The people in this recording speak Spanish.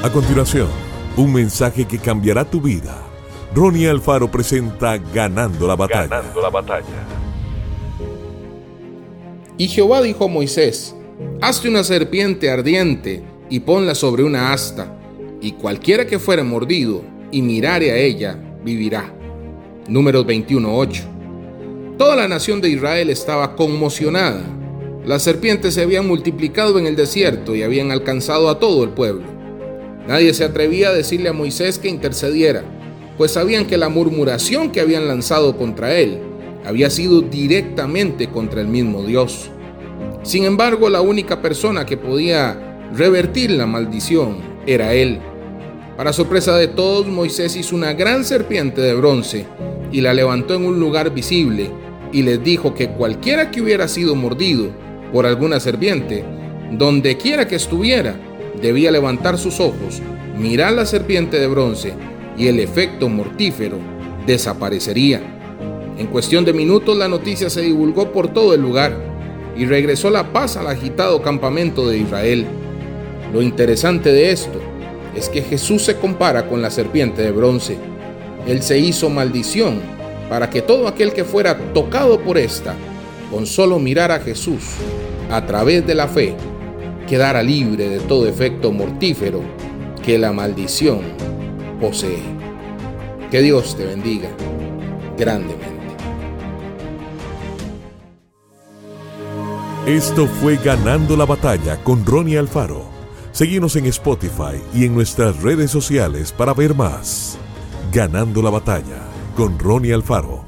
A continuación, un mensaje que cambiará tu vida. Ronnie Alfaro presenta Ganando la batalla. Ganando la batalla. Y Jehová dijo a Moisés, hazte una serpiente ardiente y ponla sobre una asta, y cualquiera que fuere mordido y mirare a ella, vivirá. Números 21.8. Toda la nación de Israel estaba conmocionada. Las serpientes se habían multiplicado en el desierto y habían alcanzado a todo el pueblo. Nadie se atrevía a decirle a Moisés que intercediera, pues sabían que la murmuración que habían lanzado contra él había sido directamente contra el mismo Dios. Sin embargo, la única persona que podía revertir la maldición era él. Para sorpresa de todos, Moisés hizo una gran serpiente de bronce y la levantó en un lugar visible y les dijo que cualquiera que hubiera sido mordido por alguna serpiente, donde quiera que estuviera, debía levantar sus ojos, mirar la serpiente de bronce y el efecto mortífero desaparecería. En cuestión de minutos la noticia se divulgó por todo el lugar y regresó la paz al agitado campamento de Israel. Lo interesante de esto es que Jesús se compara con la serpiente de bronce. Él se hizo maldición para que todo aquel que fuera tocado por esta, con solo mirar a Jesús a través de la fe, quedara libre de todo efecto mortífero que la maldición posee. Que Dios te bendiga grandemente. Esto fue Ganando la Batalla con Ronnie Alfaro. Seguimos en Spotify y en nuestras redes sociales para ver más. Ganando la Batalla con Ronnie Alfaro.